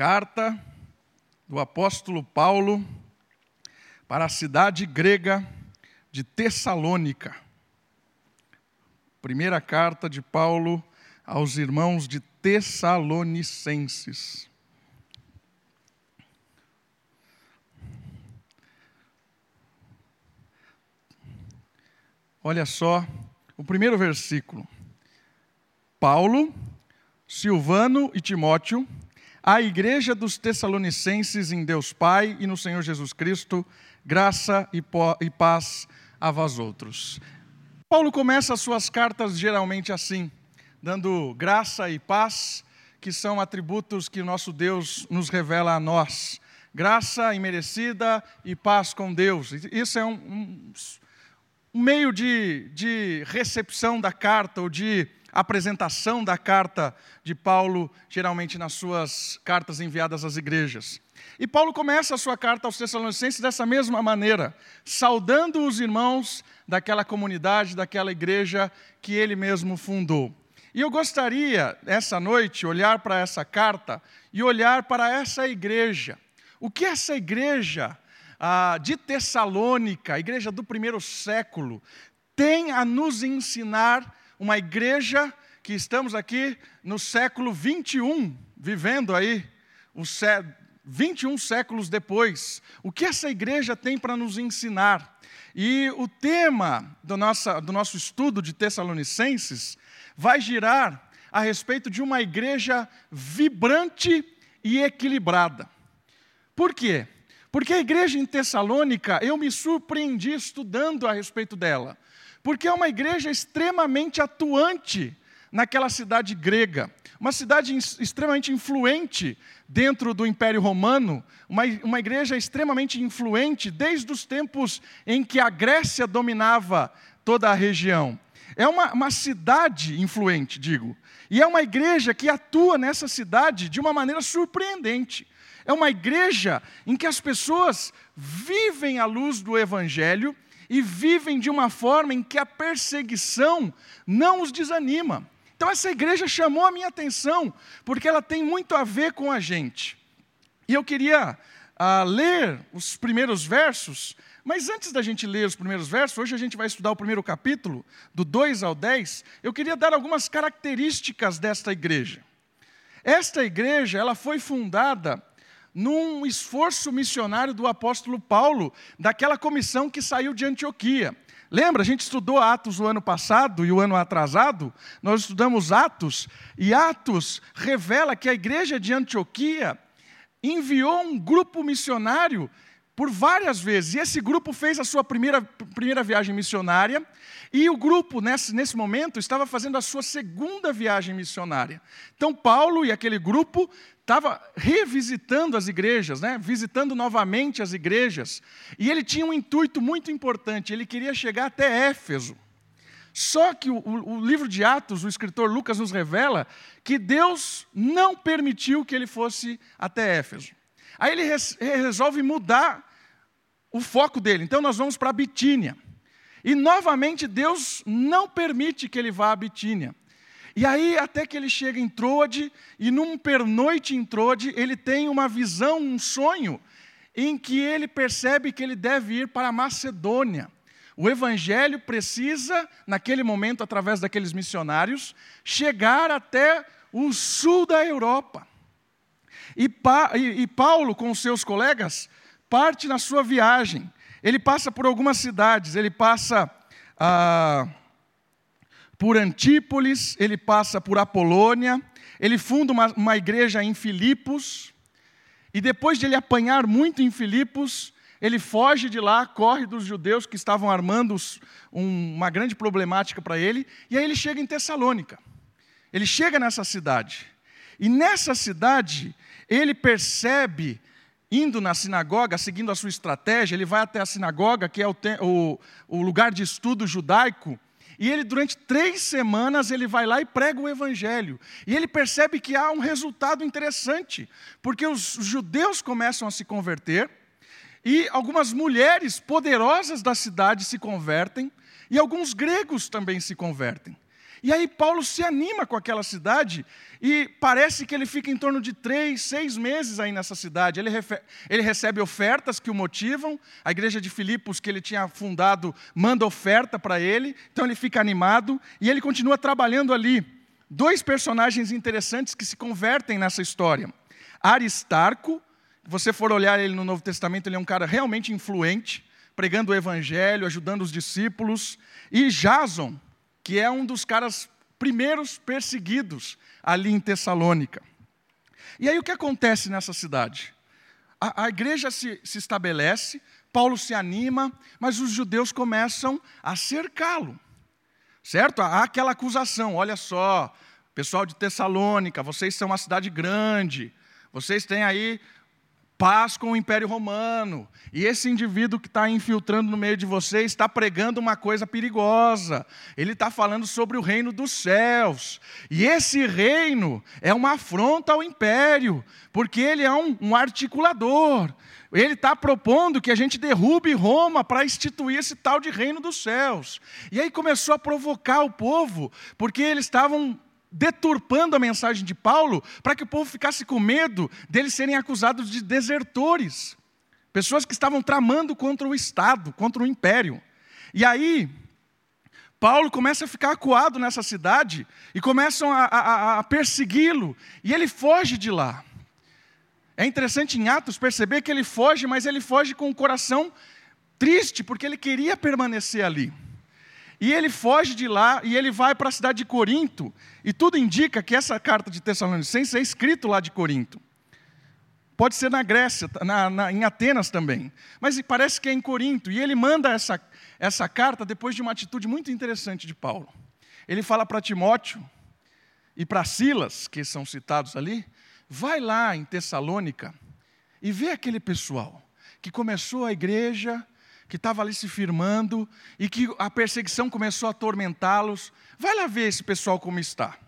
Carta do apóstolo Paulo para a cidade grega de Tessalônica. Primeira carta de Paulo aos irmãos de Tessalonicenses. Olha só o primeiro versículo. Paulo, Silvano e Timóteo, a igreja dos Tessalonicenses em Deus Pai e no Senhor Jesus Cristo, graça e paz a vós outros. Paulo começa as suas cartas geralmente assim, dando graça e paz, que são atributos que nosso Deus nos revela a nós. Graça imerecida e paz com Deus. Isso é um, um um meio de, de recepção da carta ou de apresentação da carta de Paulo, geralmente nas suas cartas enviadas às igrejas. E Paulo começa a sua carta aos Tessalonicenses dessa mesma maneira, saudando os irmãos daquela comunidade, daquela igreja que ele mesmo fundou. E eu gostaria, essa noite, olhar para essa carta e olhar para essa igreja. O que essa igreja ah, de Tessalônica, igreja do primeiro século, tem a nos ensinar uma igreja que estamos aqui no século 21, vivendo aí, os sé 21 séculos depois. O que essa igreja tem para nos ensinar? E o tema do, nossa, do nosso estudo de Tessalonicenses vai girar a respeito de uma igreja vibrante e equilibrada. Por quê? Porque a igreja em Tessalônica, eu me surpreendi estudando a respeito dela. Porque é uma igreja extremamente atuante naquela cidade grega, uma cidade extremamente influente dentro do Império Romano, uma, uma igreja extremamente influente desde os tempos em que a Grécia dominava toda a região. É uma, uma cidade influente, digo, e é uma igreja que atua nessa cidade de uma maneira surpreendente. É uma igreja em que as pessoas vivem à luz do Evangelho e vivem de uma forma em que a perseguição não os desanima. Então, essa igreja chamou a minha atenção, porque ela tem muito a ver com a gente. E eu queria ah, ler os primeiros versos, mas antes da gente ler os primeiros versos, hoje a gente vai estudar o primeiro capítulo, do 2 ao 10, eu queria dar algumas características desta igreja. Esta igreja, ela foi fundada num esforço missionário do apóstolo Paulo, daquela comissão que saiu de Antioquia. Lembra, a gente estudou Atos o ano passado e o ano atrasado, nós estudamos Atos, e Atos revela que a igreja de Antioquia enviou um grupo missionário por várias vezes. E esse grupo fez a sua primeira, primeira viagem missionária, e o grupo, nesse, nesse momento, estava fazendo a sua segunda viagem missionária. Então, Paulo e aquele grupo estava revisitando as igrejas, né? visitando novamente as igrejas, e ele tinha um intuito muito importante, ele queria chegar até Éfeso. Só que o, o, livro de Atos, o escritor Lucas nos revela que Deus não permitiu que ele fosse até Éfeso. Aí ele res, resolve mudar o foco dele. Então nós vamos para Bitínia. E novamente Deus não permite que ele vá a Bitínia. E aí, até que ele chega em Troade, e num pernoite em Troade, ele tem uma visão, um sonho, em que ele percebe que ele deve ir para a Macedônia. O evangelho precisa, naquele momento, através daqueles missionários, chegar até o sul da Europa. E, pa, e, e Paulo, com seus colegas, parte na sua viagem. Ele passa por algumas cidades, ele passa. Ah, por Antípolis, ele passa por Apolônia, ele funda uma, uma igreja em Filipos, e depois de ele apanhar muito em Filipos, ele foge de lá, corre dos judeus que estavam armando um, uma grande problemática para ele, e aí ele chega em Tessalônica. Ele chega nessa cidade. E nessa cidade, ele percebe, indo na sinagoga, seguindo a sua estratégia, ele vai até a sinagoga, que é o, o, o lugar de estudo judaico, e ele, durante três semanas, ele vai lá e prega o evangelho. E ele percebe que há um resultado interessante, porque os judeus começam a se converter, e algumas mulheres poderosas da cidade se convertem, e alguns gregos também se convertem. E aí Paulo se anima com aquela cidade e parece que ele fica em torno de três, seis meses aí nessa cidade. Ele, ele, recebe ofertas que o motivam. A igreja de Filipos, que ele tinha fundado, manda oferta para ele. Então ele fica animado e ele continua trabalhando ali. Dois personagens interessantes que se convertem nessa história. Aristarco, se você for olhar ele no Novo Testamento, ele é um cara realmente influente, pregando o evangelho, ajudando os discípulos. E Jason, que é um dos caras primeiros perseguidos ali em Tessalônica. E aí o que acontece nessa cidade? A, a igreja se, se estabelece, Paulo se anima, mas os judeus começam a cercá-lo. Certo? Há aquela acusação: olha só, pessoal de Tessalônica, vocês são uma cidade grande, vocês têm aí paz com o Império Romano. E esse indivíduo que está infiltrando no meio de vocês está pregando uma coisa perigosa. Ele está falando sobre o reino dos céus. E esse reino é uma afronta ao império, porque ele é um, um articulador. Ele está propondo que a gente derrube Roma para instituir esse tal de reino dos céus. E aí começou a provocar o povo, porque eles estavam deturpando a mensagem de Paulo para que o povo ficasse com medo deles serem acusados de desertores. Pessoas que estavam tramando contra o Estado, contra o império. E aí, Paulo começa a ficar acuado nessa cidade e começam a, a, a persegui-lo, e ele foge de lá. É interessante em Atos perceber que ele foge, mas ele foge com o coração triste, porque ele queria permanecer ali. E ele foge de lá e ele vai para a cidade de Corinto. E tudo indica que essa carta de Tessalonicenses é escrito lá de Corinto. Pode ser na Grécia, na, na, em Atenas também. Mas parece que é em Corinto. E ele manda essa, essa carta depois de uma atitude muito interessante de Paulo. Ele fala para Timóteo e para Silas, que são citados ali, vai lá em Tessalônica e vê aquele pessoal que começou a igreja que estava ali se firmando e que a perseguição começou a atormentá-los. Vai lá ver esse pessoal como está.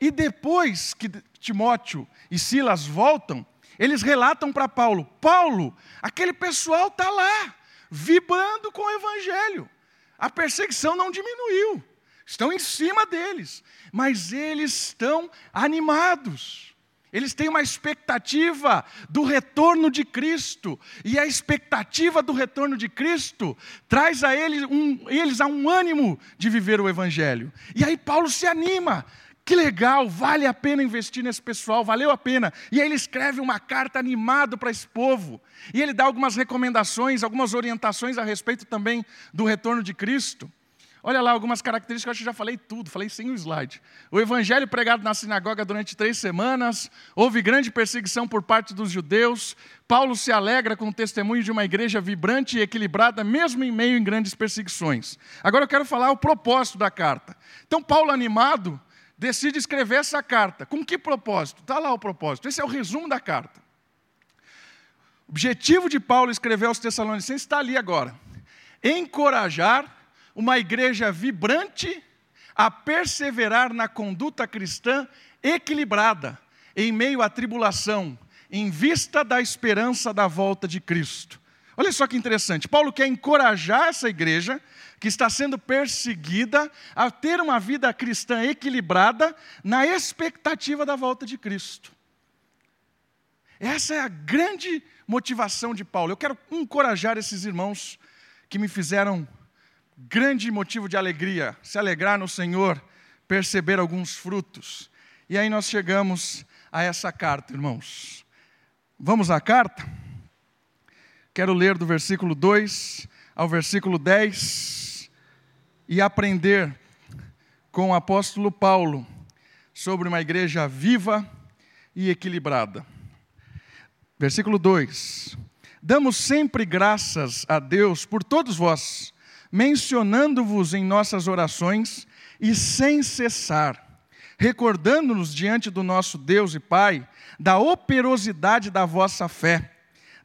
E depois que Timóteo e Silas voltam, eles relatam para Paulo: Paulo, aquele pessoal está lá, vibrando com o evangelho. A perseguição não diminuiu, estão em cima deles, mas eles estão animados. Eles têm uma expectativa do retorno de Cristo, e a expectativa do retorno de Cristo traz a eles um, eles a um ânimo de viver o Evangelho. E aí Paulo se anima, que legal, vale a pena investir nesse pessoal, valeu a pena. E aí ele escreve uma carta animado para esse povo. E ele dá algumas recomendações, algumas orientações a respeito também do retorno de Cristo. Olha lá algumas características, acho que já falei tudo, falei sem o slide. O evangelho pregado na sinagoga durante três semanas, houve grande perseguição por parte dos judeus. Paulo se alegra com o testemunho de uma igreja vibrante e equilibrada, mesmo em meio a grandes perseguições. Agora eu quero falar o propósito da carta. Então, Paulo, animado, decide escrever essa carta. Com que propósito? Está lá o propósito. Esse é o resumo da carta. O objetivo de Paulo escrever aos Tessalonicenses está ali agora: encorajar uma igreja vibrante a perseverar na conduta cristã equilibrada, em meio à tribulação, em vista da esperança da volta de Cristo. Olha só que interessante. Paulo quer encorajar essa igreja que está sendo perseguida a ter uma vida cristã equilibrada na expectativa da volta de Cristo. Essa é a grande motivação de Paulo. Eu quero encorajar esses irmãos que me fizeram grande motivo de alegria, se alegrar no Senhor, perceber alguns frutos. E aí nós chegamos a essa carta, irmãos. Vamos à carta? Quero ler do versículo 2 ao versículo 10 e aprender com o apóstolo Paulo sobre uma igreja viva e equilibrada. Versículo 2: Damos sempre graças a Deus por todos vós mencionando-vos em nossas orações e sem cessar, recordando-nos diante do nosso Deus e Pai da operosidade da vossa fé,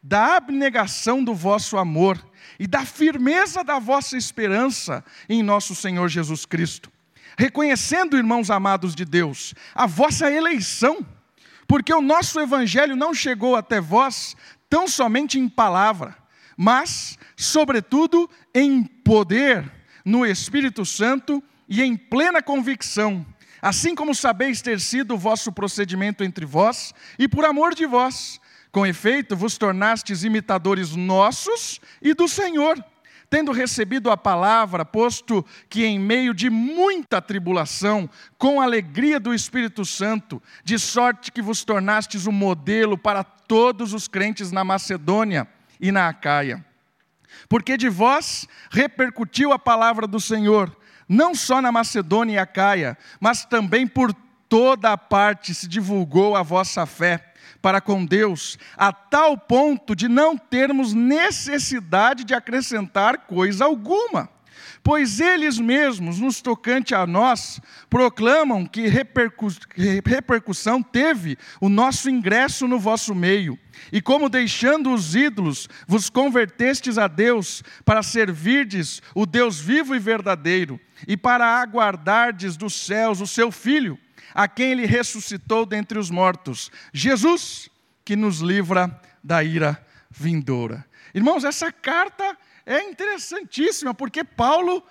da abnegação do vosso amor e da firmeza da vossa esperança em nosso Senhor Jesus Cristo. Reconhecendo, irmãos amados de Deus, a vossa eleição, porque o nosso evangelho não chegou até vós tão somente em palavra, mas, sobretudo, em poder, no Espírito Santo e em plena convicção, assim como sabeis ter sido o vosso procedimento entre vós, e por amor de vós. Com efeito, vos tornastes imitadores nossos e do Senhor, tendo recebido a palavra, posto que em meio de muita tribulação, com alegria do Espírito Santo, de sorte que vos tornastes um modelo para todos os crentes na Macedônia e na Acaia. Porque de vós repercutiu a palavra do Senhor, não só na Macedônia e Acaia, mas também por toda a parte se divulgou a vossa fé para com Deus, a tal ponto de não termos necessidade de acrescentar coisa alguma. Pois eles mesmos, nos tocante a nós, proclamam que repercussão teve o nosso ingresso no vosso meio, e como deixando os ídolos, vos convertestes a Deus, para servirdes o Deus vivo e verdadeiro, e para aguardardes dos céus o seu Filho a quem ele ressuscitou dentre os mortos, Jesus, que nos livra da ira vindoura. Irmãos, essa carta é interessantíssima, porque Paulo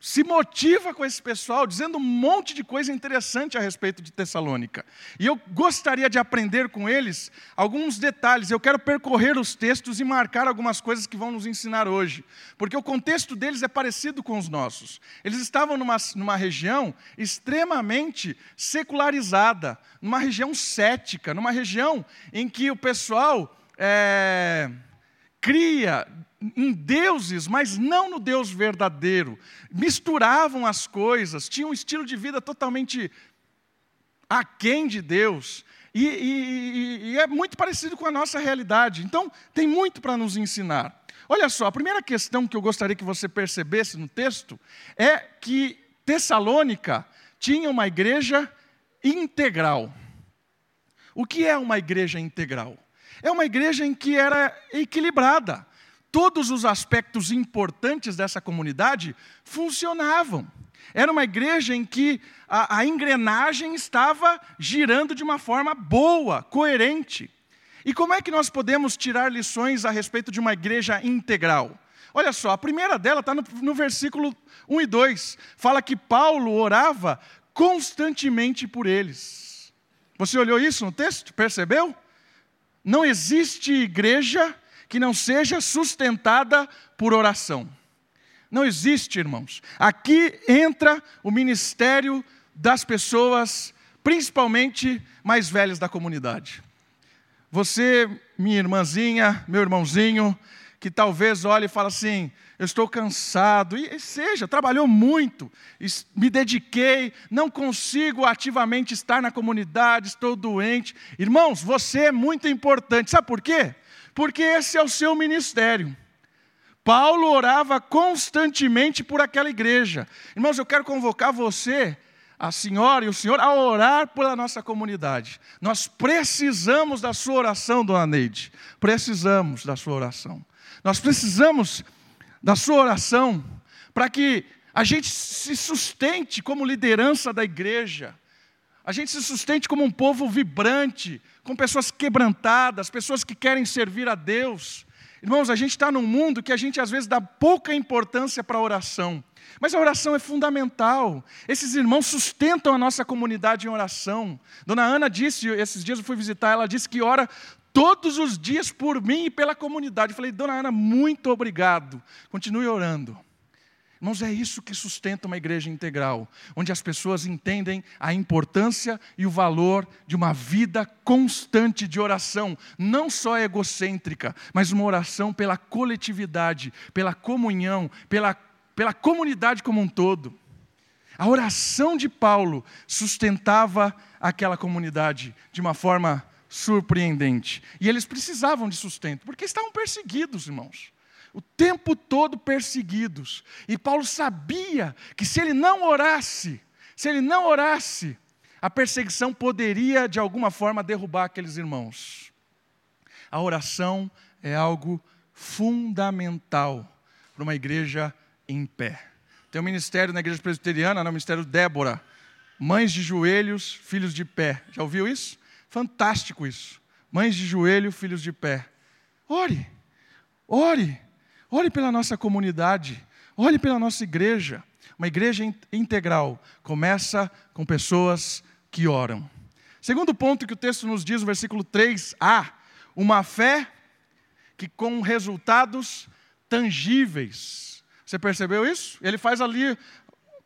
se motiva com esse pessoal, dizendo um monte de coisa interessante a respeito de Tessalônica. E eu gostaria de aprender com eles alguns detalhes. Eu quero percorrer os textos e marcar algumas coisas que vão nos ensinar hoje, porque o contexto deles é parecido com os nossos. Eles estavam numa, numa região extremamente secularizada, numa região cética, numa região em que o pessoal. É, cria em deuses, mas não no Deus verdadeiro. Misturavam as coisas, tinham um estilo de vida totalmente aquém de Deus. E, e, e é muito parecido com a nossa realidade. Então, tem muito para nos ensinar. Olha só, a primeira questão que eu gostaria que você percebesse no texto é que Tessalônica tinha uma igreja integral. O que é uma igreja integral? É uma igreja em que era equilibrada todos os aspectos importantes dessa comunidade funcionavam. Era uma igreja em que a, a, engrenagem estava girando de uma forma boa, coerente. E como é que nós podemos tirar lições a respeito de uma igreja integral? Olha só, a primeira dela está no, no versículo 1 e 2. Fala que Paulo orava constantemente por eles. Você olhou isso no texto? Percebeu? Não existe igreja que não seja sustentada por oração. Não existe, irmãos. Aqui entra o ministério das pessoas, principalmente mais velhas da comunidade. Você, minha irmãzinha, meu irmãozinho, que talvez olhe e fale assim: eu estou cansado, e seja, trabalhou muito, me dediquei, não consigo ativamente estar na comunidade, estou doente. Irmãos, você é muito importante, sabe por quê? porque esse é o seu ministério. Paulo orava constantemente por aquela igreja. Irmãos, eu quero convocar você, a senhora e o senhor, a orar pela nossa comunidade. Nós precisamos da sua oração, dona Neide. Precisamos da sua oração. Nós precisamos da sua oração para que a gente se sustente como liderança da igreja a gente se sustente como um povo vibrante, com pessoas quebrantadas, pessoas que querem servir a Deus. Irmãos, a gente está num mundo que a gente às vezes dá pouca importância para a oração. Mas a oração é fundamental. Esses irmãos sustentam a nossa comunidade em oração. Dona Ana disse, esses dias eu fui visitar, ela disse que ora todos os dias por mim e pela comunidade. Eu falei, Dona Ana, muito obrigado. Continue orando. Irmãos, é isso que sustenta uma igreja integral, onde as pessoas entendem a importância e o valor de uma vida constante de oração, não só egocêntrica, mas uma oração pela coletividade, pela comunhão, pela, pela comunidade como um todo. A oração de Paulo sustentava aquela comunidade de uma forma surpreendente. E eles precisavam de sustento, porque estavam perseguidos, irmãos o tempo todo perseguidos. E Paulo sabia que se ele não orasse, se ele não orasse, a perseguição poderia de alguma forma derrubar aqueles irmãos. A oração é algo fundamental para uma igreja em pé. Tem um ministério na igreja presbiteriana, no ministério Débora, mães de joelhos, filhos de pé. Já ouviu isso? Fantástico isso. Mães de joelho, filhos de pé. Ore, ore. Olhe pela nossa comunidade, olhe pela nossa igreja. Uma igreja integral começa com pessoas que oram. Segundo ponto que o texto nos diz no versículo 3a, uma fé que com resultados tangíveis. Você percebeu isso? Ele faz ali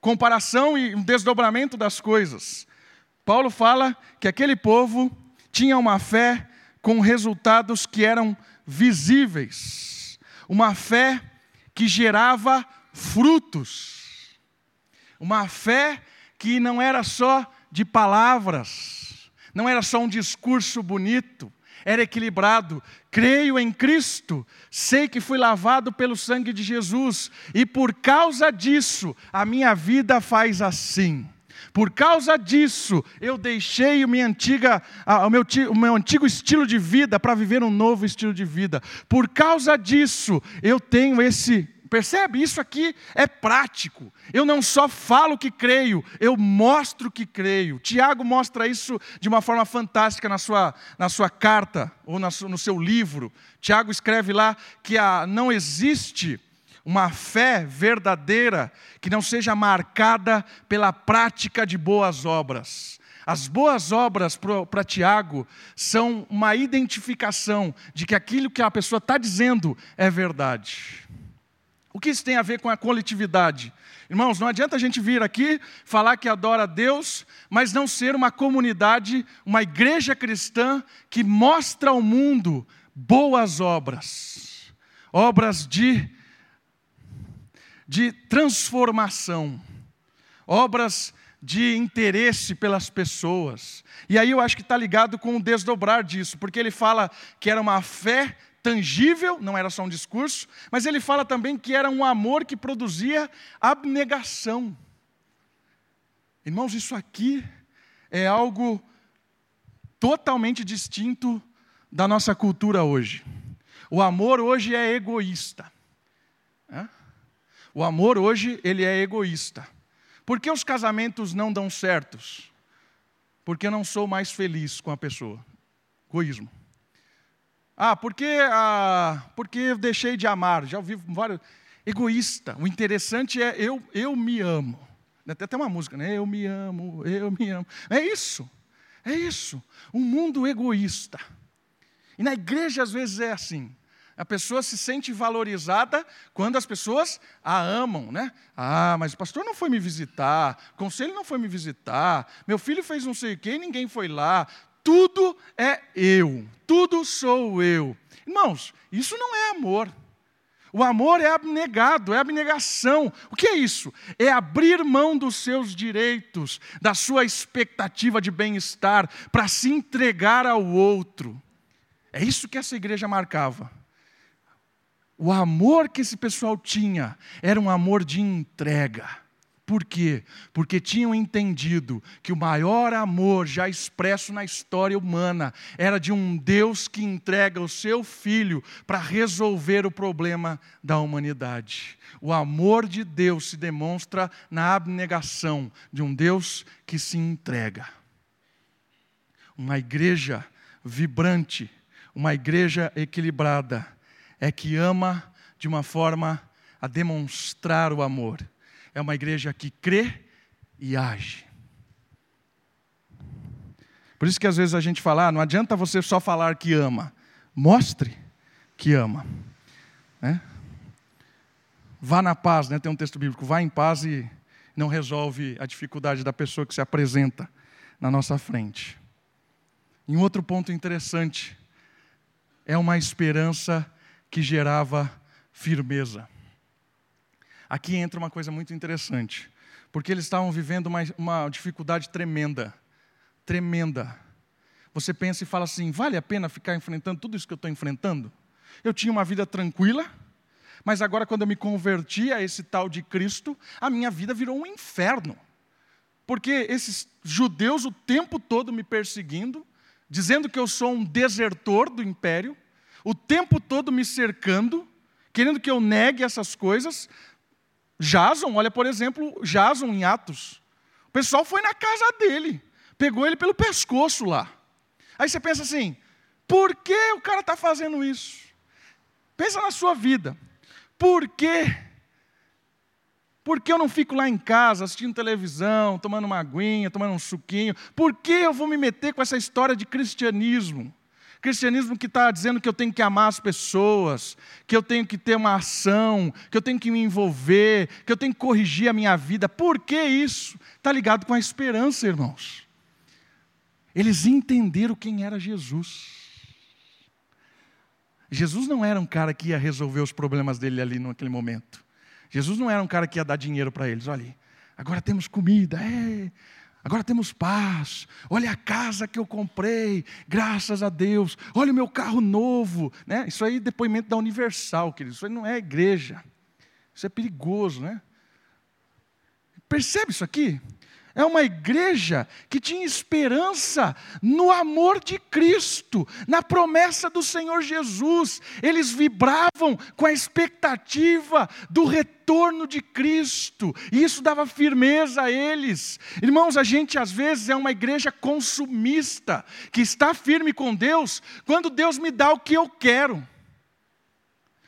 comparação e um desdobramento das coisas. Paulo fala que aquele povo tinha uma fé com resultados que eram visíveis, uma fé que gerava frutos, uma fé que não era só de palavras, não era só um discurso bonito, era equilibrado. Creio em Cristo, sei que fui lavado pelo sangue de Jesus, e por causa disso, a minha vida faz assim. Por causa disso, eu deixei minha antiga, o, meu, o meu antigo estilo de vida para viver um novo estilo de vida. Por causa disso, eu tenho esse Percebe? Isso aqui é prático. Eu não só falo que creio, eu mostro que creio. Tiago mostra isso de uma forma fantástica na sua, na sua carta, ou no seu livro. Tiago escreve lá que a, não existe uma fé verdadeira que não seja marcada pela prática de boas obras. As boas obras para Tiago são uma identificação de que aquilo que a pessoa está dizendo é verdade. O que isso tem a ver com a coletividade? Irmãos, não adianta a gente vir aqui falar que adora a Deus, mas não ser uma comunidade, uma igreja cristã que mostra ao mundo boas obras, obras de, de transformação, obras de interesse pelas pessoas. E aí eu acho que está ligado com o desdobrar disso, porque ele fala que era uma fé tangível, não era só um discurso, mas ele fala também que era um amor que produzia abnegação. Irmãos, isso aqui é algo totalmente distinto da nossa cultura hoje. O amor hoje é egoísta. É? O amor hoje ele é egoísta. Por que os casamentos não dão certos? Porque eu não sou mais feliz com a pessoa. Egoísmo. Ah, porque, ah, porque eu deixei de amar. Já ouvi vários. Egoísta. O interessante é eu, eu me amo. Tem até uma música, né? Eu me amo, eu me amo. É isso. É isso. Um mundo egoísta. E na igreja às vezes é assim. A pessoa se sente valorizada quando as pessoas a amam, né? Ah, mas o pastor não foi me visitar, o conselho não foi me visitar, meu filho fez não sei o quê e ninguém foi lá tudo é eu, tudo sou eu. Irmãos, isso não é amor. O amor é abnegado, é abnegação. O que é isso? É abrir mão dos seus direitos, da sua expectativa de bem-estar, para se entregar ao outro. É isso que essa igreja marcava. O amor que esse pessoal tinha era um amor de entrega. Por quê? Porque tinham entendido que o maior amor já expresso na história humana era de um Deus que entrega o seu filho para resolver o problema da humanidade. O amor de Deus se demonstra na abnegação de um Deus que se entrega. Uma igreja vibrante, uma igreja equilibrada, é que ama de uma forma a demonstrar o amor é uma igreja que crê e age. Por isso que às vezes a gente fala, ah, não adianta você só falar que ama, mostre que ama. Né? Vá na paz, né? tem um texto bíblico, vá em paz e não resolve a dificuldade da pessoa que se apresenta na nossa frente. E um outro ponto interessante é uma esperança que gerava firmeza. Aqui entra uma coisa muito interessante, porque eles estavam vivendo uma, uma dificuldade tremenda, tremenda. Você pensa e fala assim: vale a pena ficar enfrentando tudo isso que eu estou enfrentando? Eu tinha uma vida tranquila, mas agora, quando eu me converti a esse tal de Cristo, a minha vida virou um inferno. Porque esses judeus o tempo todo me perseguindo, dizendo que eu sou um desertor do império, o tempo todo me cercando, querendo que eu negue essas coisas, Jason, olha por exemplo, Jason em Atos. O pessoal foi na casa dele, pegou ele pelo pescoço lá. Aí você pensa assim: por que o cara está fazendo isso? Pensa na sua vida. Por que Por que eu não fico lá em casa assistindo televisão, tomando uma aguinha, tomando um suquinho? Por que eu vou me meter com essa história de cristianismo? Cristianismo que está dizendo que eu tenho que amar as pessoas, que eu tenho que ter uma ação, que eu tenho que me envolver, que eu tenho que corrigir a minha vida. Por que isso? Está ligado com a esperança, irmãos. Eles entenderam quem era Jesus. Jesus não era um cara que ia resolver os problemas dele ali naquele momento. Jesus não era um cara que ia dar dinheiro para eles. Olha, agora temos comida, é, agora temos paz. Olha a casa que eu comprei, graças a Deus. Olha o meu carro novo. Né? Isso aí é depoimento da Universal, querido. Isso aí não é igreja. Isso é perigoso, né? Percebe isso aqui? É uma igreja que tinha esperança no amor de Cristo, na promessa do Senhor Jesus. Eles vibravam com a expectativa do retorno de Cristo, e isso dava firmeza a eles. Irmãos, a gente às vezes é uma igreja consumista, que está firme com Deus quando Deus me dá o que eu quero.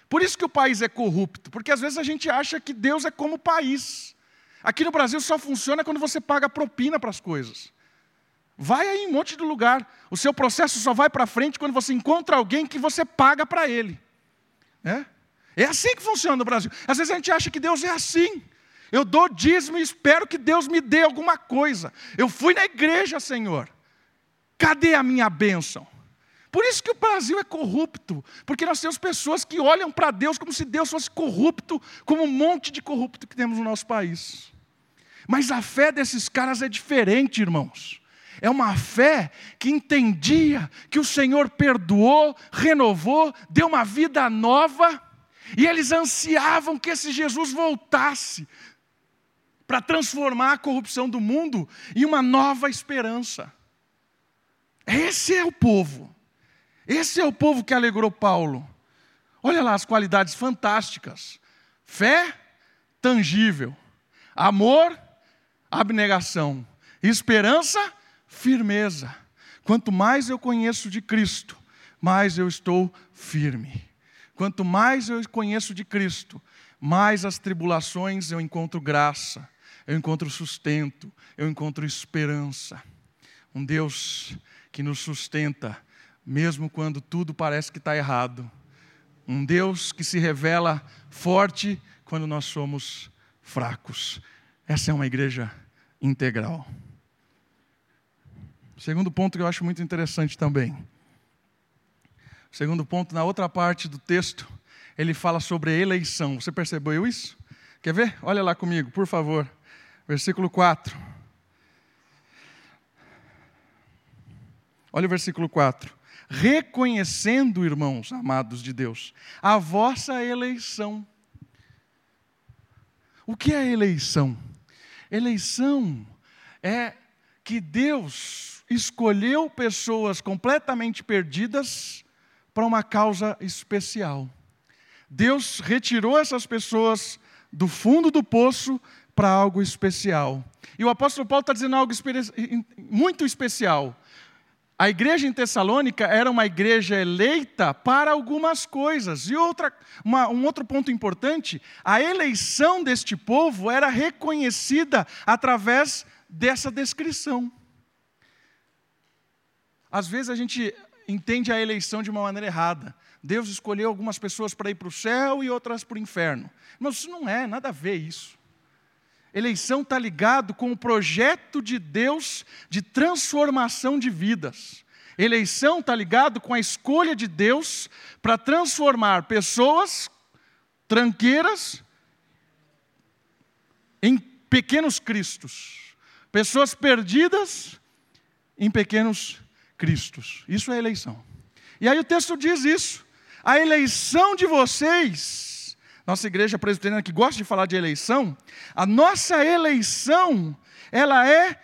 Por isso que o país é corrupto, porque às vezes a gente acha que Deus é como o país. Aqui no Brasil só funciona quando você paga propina para as coisas. Vai aí em um monte de lugar. O seu processo só vai para frente quando você encontra alguém que você paga para ele. É? é assim que funciona no Brasil. Às vezes a gente acha que Deus é assim. Eu dou dízimo e espero que Deus me dê alguma coisa. Eu fui na igreja, Senhor. Cadê a minha bênção? Por isso que o Brasil é corrupto, porque nós temos pessoas que olham para Deus como se Deus fosse corrupto, como um monte de corrupto que temos no nosso país. Mas a fé desses caras é diferente, irmãos. É uma fé que entendia que o Senhor perdoou, renovou, deu uma vida nova, e eles ansiavam que esse Jesus voltasse para transformar a corrupção do mundo em uma nova esperança. Esse é o povo. Esse é o povo que alegrou Paulo. Olha lá as qualidades fantásticas: fé tangível, amor abnegação, esperança, firmeza. Quanto mais eu conheço de Cristo, mais eu estou firme. Quanto mais eu conheço de Cristo, mais as tribulações eu encontro graça, eu encontro sustento, eu encontro esperança. Um Deus que nos sustenta, mesmo quando tudo parece que está errado. Um Deus que se revela forte quando nós somos fracos. Essa é uma igreja integral. Segundo ponto que eu acho muito interessante também. Segundo ponto, na outra parte do texto, ele fala sobre eleição. Você percebeu isso? Quer ver? Olha lá comigo, por favor. Versículo 4. Olha o versículo 4. Reconhecendo, irmãos amados de Deus, a vossa eleição. O que é eleição? Eleição é que Deus escolheu pessoas completamente perdidas para uma causa especial. Deus retirou essas pessoas do fundo do poço para algo especial. E o apóstolo Paulo está dizendo algo muito especial. A igreja em Tessalônica era uma igreja eleita para algumas coisas. E outra, uma, um outro ponto importante: a eleição deste povo era reconhecida através dessa descrição. Às vezes a gente entende a eleição de uma maneira errada. Deus escolheu algumas pessoas para ir para o céu e outras para o inferno. Mas isso não é, nada a ver isso. Eleição está ligado com o projeto de Deus de transformação de vidas. Eleição está ligado com a escolha de Deus para transformar pessoas tranqueiras em pequenos cristos. Pessoas perdidas em pequenos cristos. Isso é eleição. E aí o texto diz isso. A eleição de vocês nossa igreja presbiteriana que gosta de falar de eleição, a nossa eleição, ela é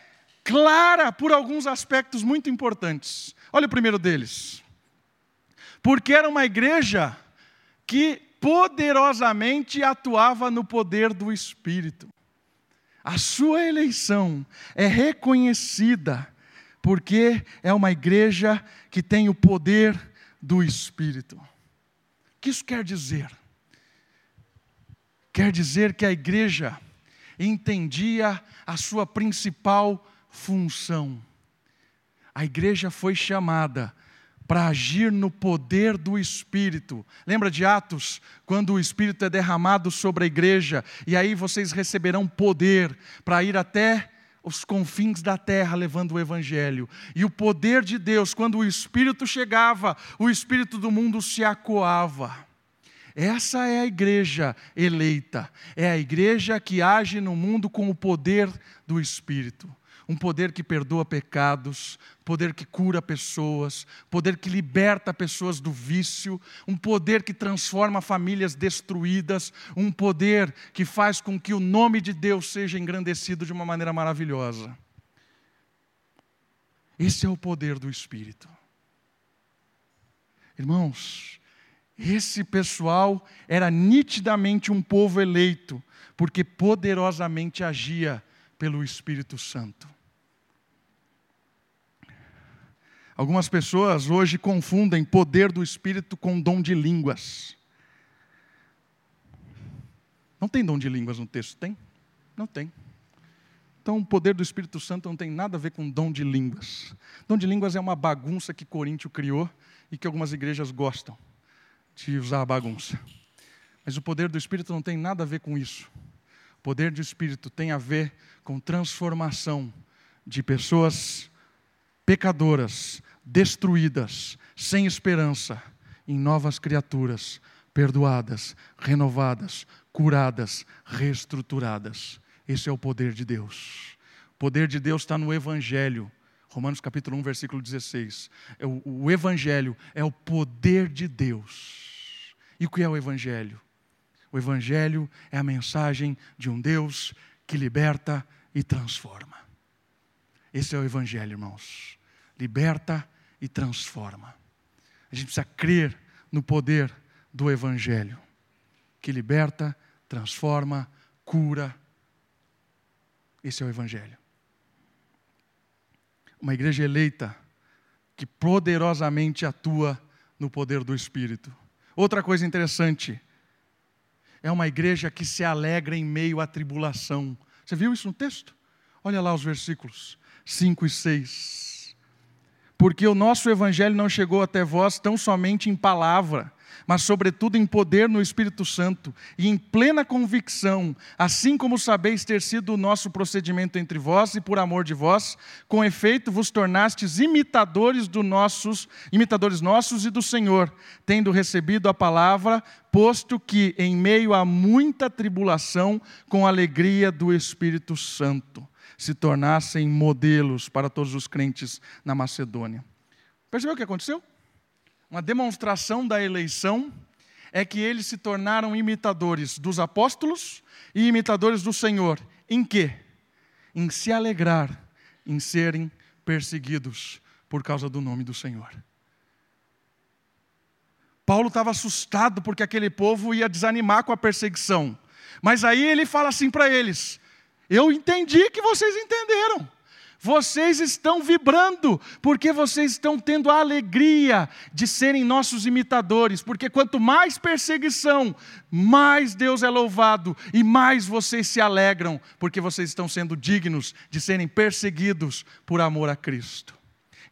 clara por alguns aspectos muito importantes. Olha o primeiro deles. Porque era uma igreja que poderosamente atuava no poder do Espírito. A sua eleição é reconhecida porque é uma igreja que tem o poder do Espírito. O que isso quer dizer? Quer dizer que a igreja entendia a sua principal função. A igreja foi chamada para agir no poder do Espírito. Lembra de Atos, quando o Espírito é derramado sobre a igreja, e aí vocês receberão poder para ir até os confins da terra levando o Evangelho. E o poder de Deus, quando o Espírito chegava, o Espírito do mundo se acoava. Essa é a igreja eleita, é a igreja que age no mundo com o poder do Espírito um poder que perdoa pecados, poder que cura pessoas, poder que liberta pessoas do vício, um poder que transforma famílias destruídas, um poder que faz com que o nome de Deus seja engrandecido de uma maneira maravilhosa. Esse é o poder do Espírito. Irmãos, esse pessoal era nitidamente um povo eleito, porque poderosamente agia pelo Espírito Santo. Algumas pessoas hoje confundem poder do Espírito com dom de línguas. Não tem dom de línguas no texto, tem? Não tem. Então, o poder do Espírito Santo não tem nada a ver com dom de línguas. Dom de línguas é uma bagunça que Coríntio criou e que algumas igrejas gostam de usar a bagunça. Mas o poder do Espírito não tem nada a ver com isso. O poder do Espírito tem a ver com transformação de pessoas pecadoras destruídas, sem esperança, em novas criaturas, perdoadas, renovadas, curadas, reestruturadas. Esse é o poder de Deus. O poder de Deus está no Evangelho. Romanos capítulo 1, versículo 16. É o, o Evangelho é o poder de Deus. E o que é o Evangelho? O Evangelho é a mensagem de um Deus que liberta e transforma. Esse é o Evangelho, irmãos. Liberta e transforma. A gente precisa crer no poder do Evangelho, que liberta, transforma, cura. Esse é o Evangelho. Uma igreja eleita que poderosamente atua no poder do Espírito. Outra coisa interessante, é uma igreja que se alegra em meio à tribulação. Você viu isso no texto? Olha lá os versículos 5 e 6 porque o nosso evangelho não chegou até vós tão somente em palavra, mas sobretudo em poder no Espírito Santo e em plena convicção, assim como sabeis ter sido o nosso procedimento entre vós e por amor de vós, com efeito vos tornastes imitadores dos nossos, imitadores nossos e do Senhor, tendo recebido a palavra, posto que em meio a muita tribulação, com alegria do Espírito Santo se tornassem modelos para todos os crentes na Macedônia. Percebeu o que aconteceu? Uma demonstração da eleição é que eles se tornaram imitadores dos apóstolos e imitadores do Senhor. Em quê? Em se alegrar, em serem perseguidos por causa do nome do Senhor. Paulo estava assustado porque aquele povo ia desanimar com a perseguição. Mas aí ele fala assim para eles: eu entendi que vocês entenderam. Vocês estão vibrando, porque vocês estão tendo a alegria de serem nossos imitadores, porque quanto mais perseguição, mais Deus é louvado e mais vocês se alegram, porque vocês estão sendo dignos de serem perseguidos por amor a Cristo.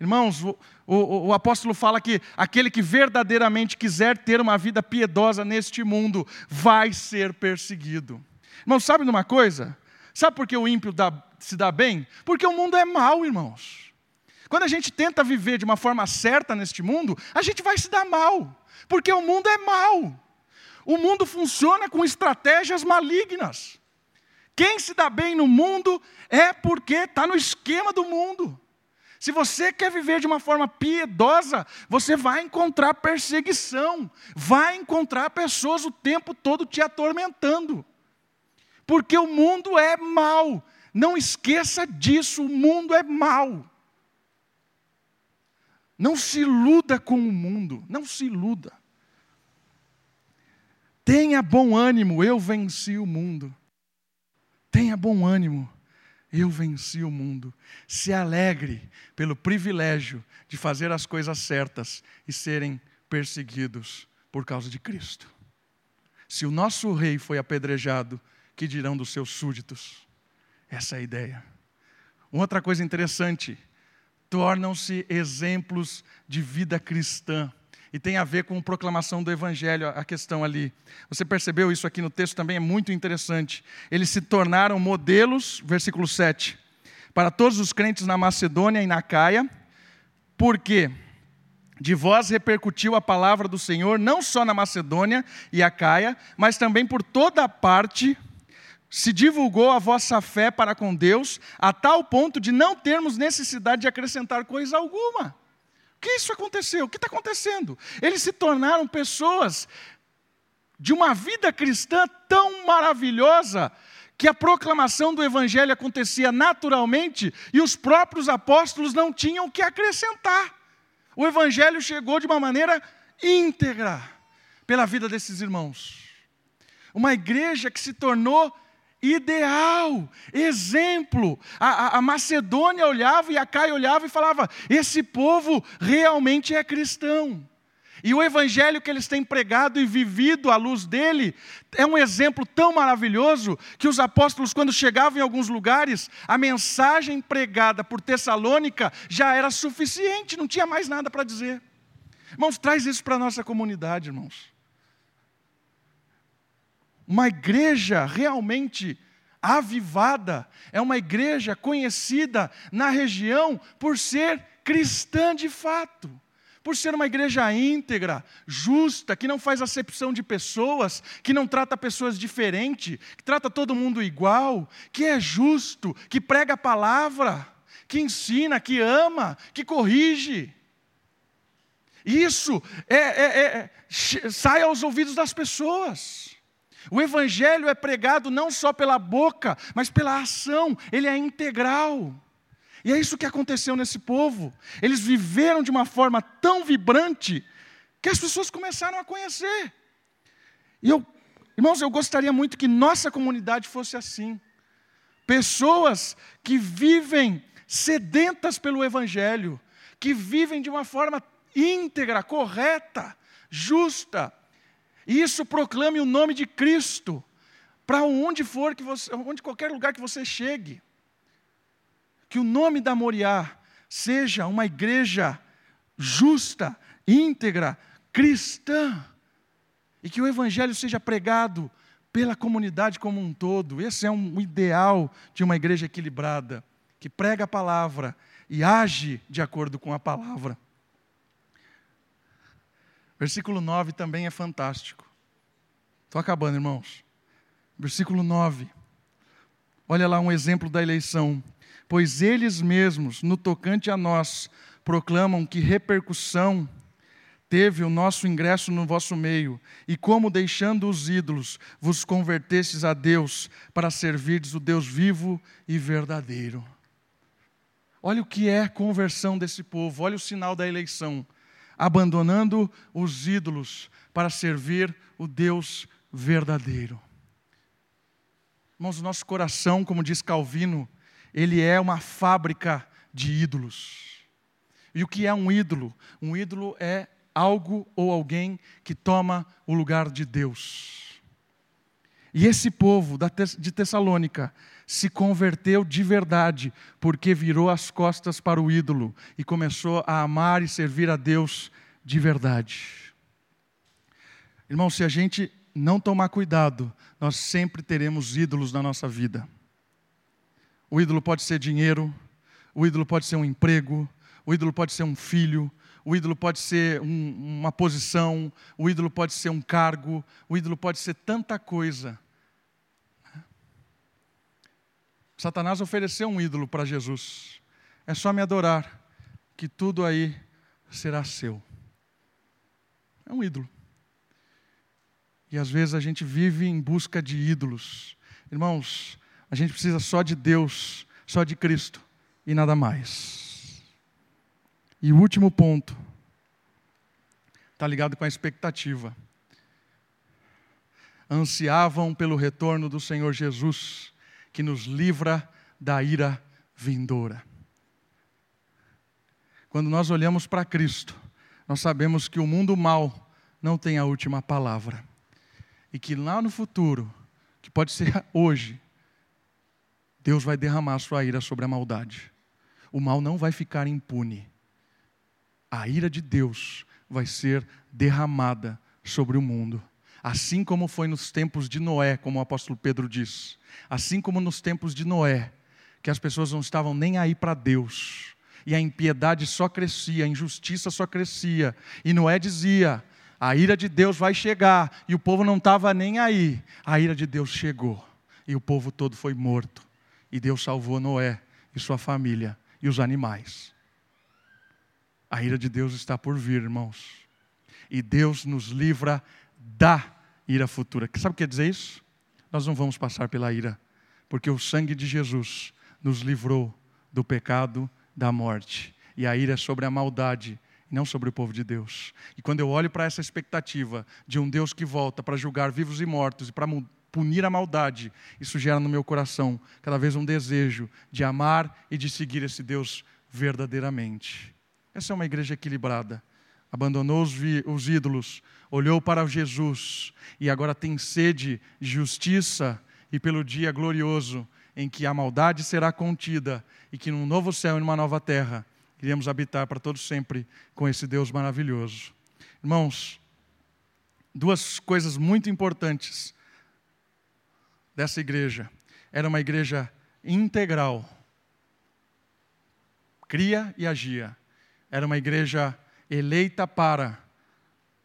Irmãos, o, o, o, apóstolo fala que aquele que verdadeiramente quiser ter uma vida piedosa neste mundo vai ser perseguido. Irmãos, sabe de uma coisa? Sabe por que o ímpio dá, se dá bem? Porque o mundo é mau, irmãos. Quando a gente tenta viver de uma forma certa neste mundo, a gente vai se dar mal, porque o mundo é mau. O mundo funciona com estratégias malignas. Quem se dá bem no mundo é porque está no esquema do mundo. Se você quer viver de uma forma piedosa, você vai encontrar perseguição, vai encontrar pessoas o tempo todo te atormentando porque o mundo é mau. Não esqueça disso, o mundo é mau. Não se iluda com o mundo, não se iluda. Tenha bom ânimo, eu venci o mundo. Tenha bom ânimo, eu venci o mundo. Se alegre pelo privilégio de fazer as coisas certas e serem perseguidos por causa de Cristo. Se o nosso rei foi apedrejado, que dirão dos seus súditos. Essa é a ideia. Outra coisa interessante, tornam-se exemplos de vida cristã. E tem a ver com proclamação do Evangelho, a questão ali. Você percebeu isso aqui no texto também, é muito interessante. Eles se tornaram modelos, versículo 7, para todos os crentes na Macedônia e na Caia, porque de vós repercutiu a palavra do Senhor, não só na Macedônia e a Caia, mas também por toda a parte se divulgou a vossa fé para com Deus, a tal ponto de não termos necessidade de acrescentar coisa alguma. O que isso aconteceu? O que está acontecendo? Eles se tornaram pessoas de uma vida cristã tão maravilhosa que a proclamação do Evangelho acontecia naturalmente e os próprios apóstolos não tinham o que acrescentar. O Evangelho chegou de uma maneira íntegra pela vida desses irmãos. Uma igreja que se tornou ideal, exemplo. A, a, a, Macedônia olhava e a Caia olhava e falava: esse povo realmente é cristão. E o evangelho que eles têm pregado e vivido à luz dele é um exemplo tão maravilhoso que os apóstolos, quando chegavam em alguns lugares, a mensagem pregada por Tessalônica já era suficiente, não tinha mais nada para dizer. Irmãos, traz isso para a nossa comunidade, irmãos uma igreja realmente avivada, é uma igreja conhecida na região por ser cristã de fato, por ser uma igreja íntegra, justa, que não faz acepção de pessoas, que não trata pessoas diferente, que trata todo mundo igual, que é justo, que prega a palavra, que ensina, que ama, que corrige. Isso é, é, é, sai aos ouvidos das pessoas. O Evangelho é pregado não só pela boca, mas pela ação, ele é integral. E é isso que aconteceu nesse povo. Eles viveram de uma forma tão vibrante que as pessoas começaram a conhecer. E eu, irmãos, eu gostaria muito que nossa comunidade fosse assim. Pessoas que vivem sedentas pelo Evangelho, que vivem de uma forma íntegra, correta, justa, isso proclame o nome de Cristo para onde for que você, onde qualquer lugar que você chegue. Que o nome da Moriá seja uma igreja justa, íntegra, cristã. E que o evangelho seja pregado pela comunidade como um todo. Esse é um ideal de uma igreja equilibrada, que prega a palavra e age de acordo com a palavra. Versículo 9 também é fantástico. Estou acabando, irmãos. Versículo 9. Olha lá um exemplo da eleição. Pois eles mesmos, no tocante a nós, proclamam que repercussão teve o nosso ingresso no vosso meio, e como deixando os ídolos, vos convertestes a Deus para servirdes o Deus vivo e verdadeiro. Olha o que é conversão desse povo, olha o sinal da eleição abandonando os ídolos para servir o Deus verdadeiro. Irmãos, o nosso coração, como diz Calvino, ele é uma fábrica de ídolos. E o que é um ídolo? Um ídolo é algo ou alguém que toma o lugar de Deus. E esse povo de Tessalônica se converteu de verdade, porque virou as costas para o ídolo e começou a amar e servir a Deus de verdade. Irmão, se a gente não tomar cuidado, nós sempre teremos ídolos na nossa vida. O ídolo pode ser dinheiro, o ídolo pode ser um emprego, o ídolo pode ser um filho, o ídolo pode ser um, uma posição, o ídolo pode ser um cargo, o ídolo pode ser tanta coisa. Satanás ofereceu um ídolo para Jesus. É só me adorar, que tudo aí será seu. É um ídolo. E às vezes a gente vive em busca de ídolos. Irmãos, a gente precisa só de Deus, só de Cristo e nada mais. E o último ponto está ligado com a expectativa. Ansiavam pelo retorno do Senhor Jesus que nos livra da ira vindoura. Quando nós olhamos para Cristo, nós sabemos que o mundo mal não tem a última palavra. E que lá no futuro, que pode ser hoje, Deus vai derramar sua ira sobre a maldade. O mal não vai ficar impune. A ira de Deus vai ser derramada sobre o mundo. Assim como foi nos tempos de Noé, como o apóstolo Pedro diz. Assim como nos tempos de Noé, que as pessoas não estavam nem aí para Deus. E a impiedade só crescia, a injustiça só crescia. E Noé dizia: a ira de Deus vai chegar. E o povo não estava nem aí. A ira de Deus chegou. E o povo todo foi morto. E Deus salvou Noé e sua família e os animais. A ira de Deus está por vir, irmãos. E Deus nos livra da ira futura. Sabe o que quer dizer isso? Nós não vamos passar pela ira, porque o sangue de Jesus nos livrou do pecado, da morte. E a ira é sobre a maldade, não sobre o povo de Deus. E quando eu olho para essa expectativa de um Deus que volta para julgar vivos e mortos e para punir a maldade, isso gera no meu coração cada vez um desejo de amar e de seguir esse Deus verdadeiramente. Essa é uma igreja equilibrada. Abandonou os, os ídolos, olhou para Jesus e agora tem sede de justiça e pelo dia glorioso em que a maldade será contida e que num novo céu e numa nova terra iremos habitar para todos sempre com esse Deus maravilhoso. Irmãos, duas coisas muito importantes dessa igreja. Era uma igreja integral. Cria e agia. Era uma igreja eleita para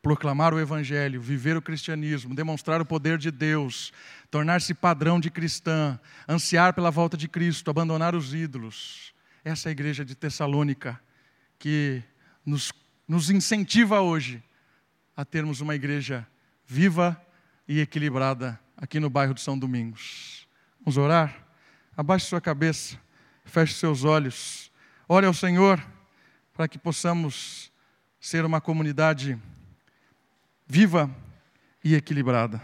proclamar o Evangelho, viver o cristianismo, demonstrar o poder de Deus, tornar-se padrão de cristã, ansiar pela volta de Cristo, abandonar os ídolos. Essa é a igreja de Tessalônica que nos, nos incentiva hoje a termos uma igreja viva e equilibrada aqui no bairro de São Domingos. Vamos orar? Abaixe sua cabeça, feche seus olhos, ore ao Senhor para que possamos ser uma comunidade viva e equilibrada.